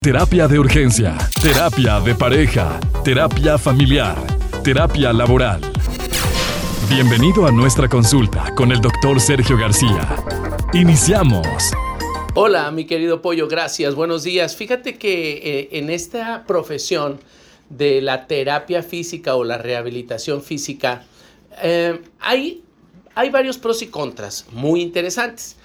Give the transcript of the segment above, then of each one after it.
Terapia de urgencia, terapia de pareja, terapia familiar, terapia laboral. Bienvenido a nuestra consulta con el doctor Sergio García. Iniciamos. Hola, mi querido Pollo, gracias. Buenos días. Fíjate que eh, en esta profesión de la terapia física o la rehabilitación física, eh, hay, hay varios pros y contras muy interesantes.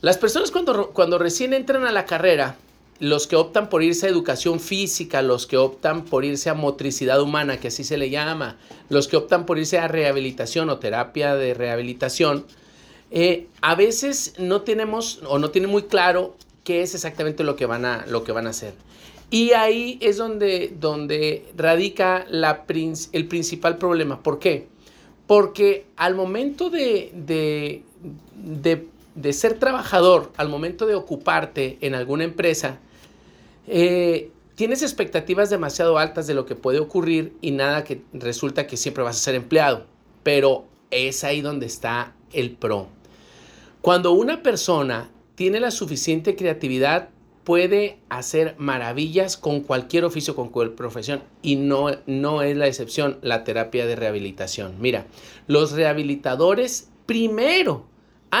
Las personas cuando, cuando recién entran a la carrera, los que optan por irse a educación física, los que optan por irse a motricidad humana, que así se le llama, los que optan por irse a rehabilitación o terapia de rehabilitación, eh, a veces no tenemos o no tienen muy claro qué es exactamente lo que van a, lo que van a hacer. Y ahí es donde, donde radica el principal problema. ¿Por qué? Porque al momento de, de de ser trabajador al momento de ocuparte en alguna empresa, eh, tienes expectativas demasiado altas de lo que puede ocurrir y nada que resulta que siempre vas a ser empleado. Pero es ahí donde está el pro. Cuando una persona tiene la suficiente creatividad, puede hacer maravillas con cualquier oficio, con cualquier profesión. Y no, no es la excepción la terapia de rehabilitación. Mira, los rehabilitadores primero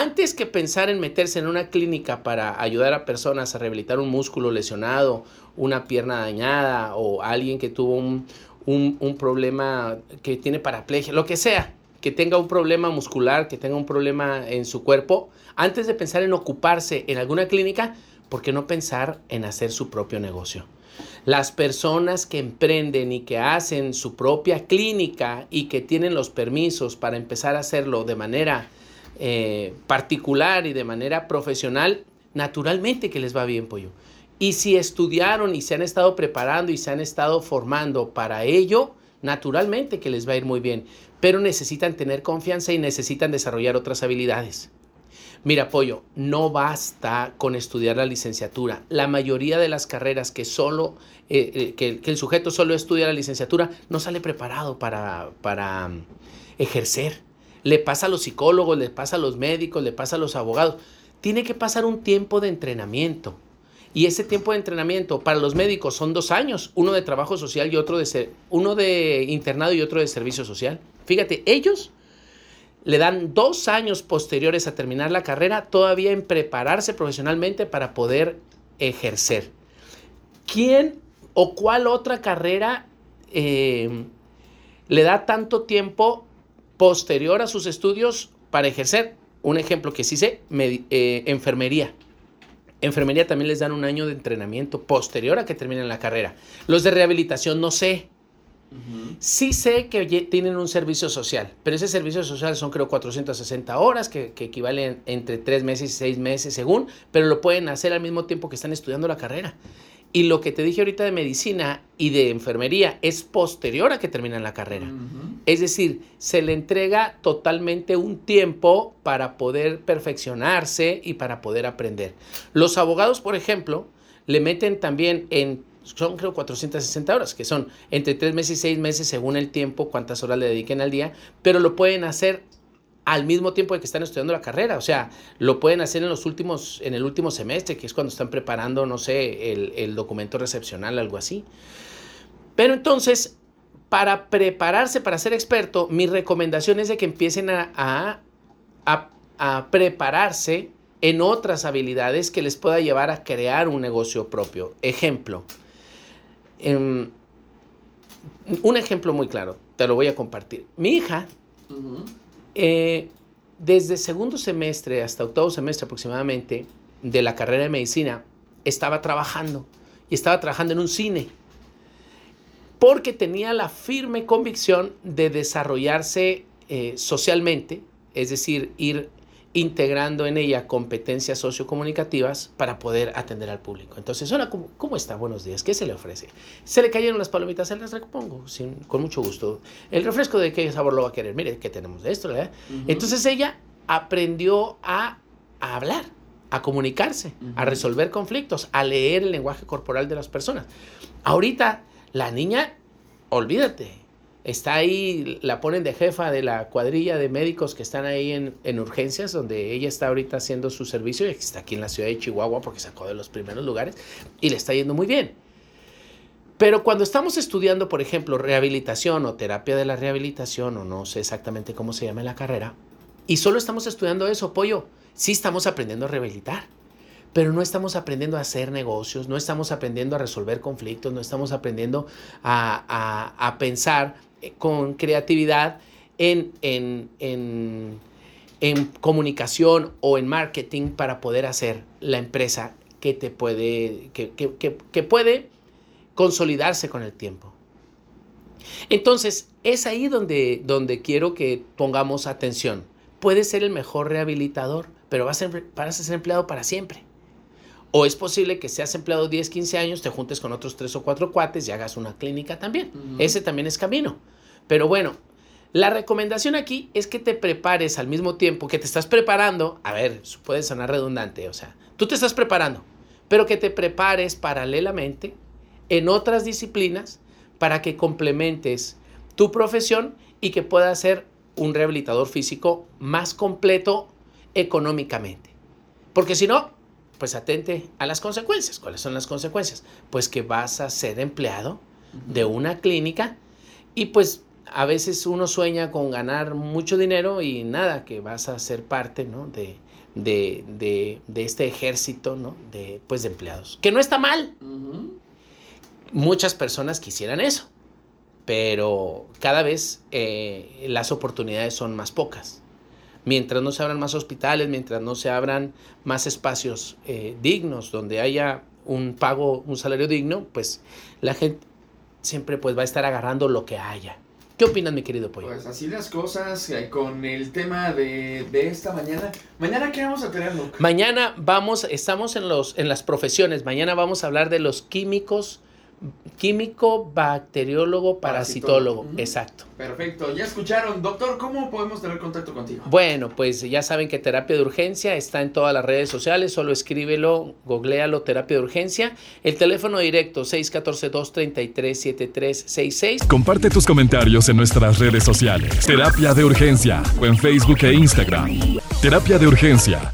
antes que pensar en meterse en una clínica para ayudar a personas a rehabilitar un músculo lesionado, una pierna dañada o alguien que tuvo un, problema que tiene paraplegia, lo que sea, que tenga un problema muscular, que tenga un problema en su cuerpo, antes de pensar en ocuparse en alguna clínica, ¿por qué no pensar en hacer su propio negocio? Las personas que emprenden y que hacen su propia clínica y que tienen los permisos para empezar a hacerlo de manera eh, particular y de manera profesional, naturalmente que les va bien, pollo. Y si estudiaron y se han estado preparando y se han estado formando para ello, naturalmente que les va a ir muy bien. Pero necesitan tener confianza y necesitan desarrollar otras habilidades. Mira, Pollo, no basta con estudiar la licenciatura. La mayoría de las carreras que solo, eh, eh, que, el sujeto solo estudia la licenciatura, no sale preparado para, para mm, ejercer le pasa a los psicólogos, le pasa a los médicos, le pasa a los abogados. Tiene que pasar un tiempo de entrenamiento. Y ese tiempo de entrenamiento para los médicos son dos años, uno de trabajo social y otro de, uno de internado y otro de servicio social. Fíjate, ellos le dan dos años posteriores a terminar la carrera todavía en prepararse profesionalmente para poder ejercer. ¿Quién o cuál otra carrera eh, le da tanto tiempo posterior a sus estudios para ejercer. Un ejemplo que sí sé, eh, enfermería. Enfermería también les dan un año de entrenamiento posterior a que terminen la carrera. Los de rehabilitación no sé. Sí sé que tienen un servicio social, pero ese servicio social son creo 460 horas, que, que equivalen entre 3 meses y 6 meses según, pero lo pueden hacer al mismo tiempo que están estudiando la carrera. Y lo que te dije ahorita de medicina y de enfermería es posterior a que terminan la carrera. Es decir, se le entrega totalmente un tiempo para poder perfeccionarse y para poder aprender. Los abogados, por ejemplo, le meten también en, son creo 460 horas, que son entre 3 meses y 6 meses según el tiempo, cuántas horas le dediquen al día, pero lo pueden hacer al mismo tiempo de que están estudiando la carrera. O sea, lo pueden hacer en los últimos, en el último semestre, que es cuando están preparando, no sé, el, documento recepcional, algo así. Pero entonces, para prepararse para ser experto, mi recomendación es de que empiecen a, a, prepararse en otras habilidades que les pueda llevar a crear un negocio propio. Ejemplo, em, un ejemplo muy claro, te lo voy a compartir. Mi hija, eh, desde segundo semestre hasta octavo semestre aproximadamente de la carrera de medicina, estaba trabajando y estaba trabajando en un cine porque tenía la firme convicción de desarrollarse eh, socialmente, es decir, ir integrando en ella competencias sociocomunicativas para poder atender al público. Entonces, hola, ¿cómo, está? Buenos días. ¿Qué se le ofrece? Se le cayeron las palomitas, se las repongo sin, con mucho gusto. ¿El refresco de qué sabor lo va a querer? Mire, ¿qué tenemos de esto? Entonces ella aprendió a, hablar, a comunicarse, a resolver conflictos, a leer el lenguaje corporal de las personas. Ahorita, la niña, olvídate, está ahí, la ponen de jefa de la cuadrilla de médicos que están ahí en, en, urgencias, donde ella está ahorita haciendo su servicio, y está aquí en la ciudad de Chihuahua porque sacó de los primeros lugares, y le está yendo muy bien. Pero cuando estamos estudiando, por ejemplo, rehabilitación o terapia de la rehabilitación, o no sé exactamente cómo se llama en la carrera, y solo estamos estudiando eso, pollo, sí estamos aprendiendo a rehabilitar pero no estamos aprendiendo a hacer negocios, no estamos aprendiendo a resolver conflictos, no estamos aprendiendo a, pensar eh, con creatividad en, en, comunicación o en marketing para poder hacer la empresa que te puede, que, puede consolidarse con el tiempo. Entonces, es ahí donde, donde quiero que pongamos atención. Puedes ser el mejor rehabilitador, pero vas a, vas a ser empleado para siempre. O es posible que seas empleado 10, 15 años, te juntes con otros 3 o 4 cuates y hagas una clínica también. Ese también es camino. Pero bueno, la recomendación aquí es que te prepares al mismo tiempo que te estás preparando. A ver, puede sonar redundante, o sea, tú te estás preparando, pero que te prepares paralelamente en otras disciplinas para que complementes tu profesión y que puedas ser un rehabilitador físico más completo económicamente. Porque si no, pues atente a las consecuencias. ¿Cuáles son las consecuencias? Pues que vas a ser empleado de una clínica y pues a veces uno sueña con ganar mucho dinero y nada, que vas a ser parte ¿no? de, de, este ejército ¿no? de, pues, de empleados. Que no está mal. Muchas personas quisieran eso, pero cada vez eh, las oportunidades son más pocas mientras no se abran más hospitales, mientras no se abran más espacios eh, dignos, donde haya un pago, un salario digno, pues la gente siempre pues va a estar agarrando lo que haya. ¿Qué opinas, mi querido Pollo? Pues así las cosas eh, con el tema de, de, esta mañana. ¿Mañana qué vamos a tener, Luke? Mañana vamos, estamos en, los, en las profesiones. Mañana vamos a hablar de los químicos químico, bacteriólogo, parasitólogo. Exacto. Perfecto. Ya escucharon, doctor, ¿cómo podemos tener contacto contigo? Bueno, pues ya saben que terapia de urgencia está en todas las redes sociales, solo escríbelo, googlealo, terapia de urgencia. El teléfono directo 614-233-7366. Comparte tus comentarios en nuestras redes sociales. Terapia de urgencia o en Facebook e Instagram. Terapia de urgencia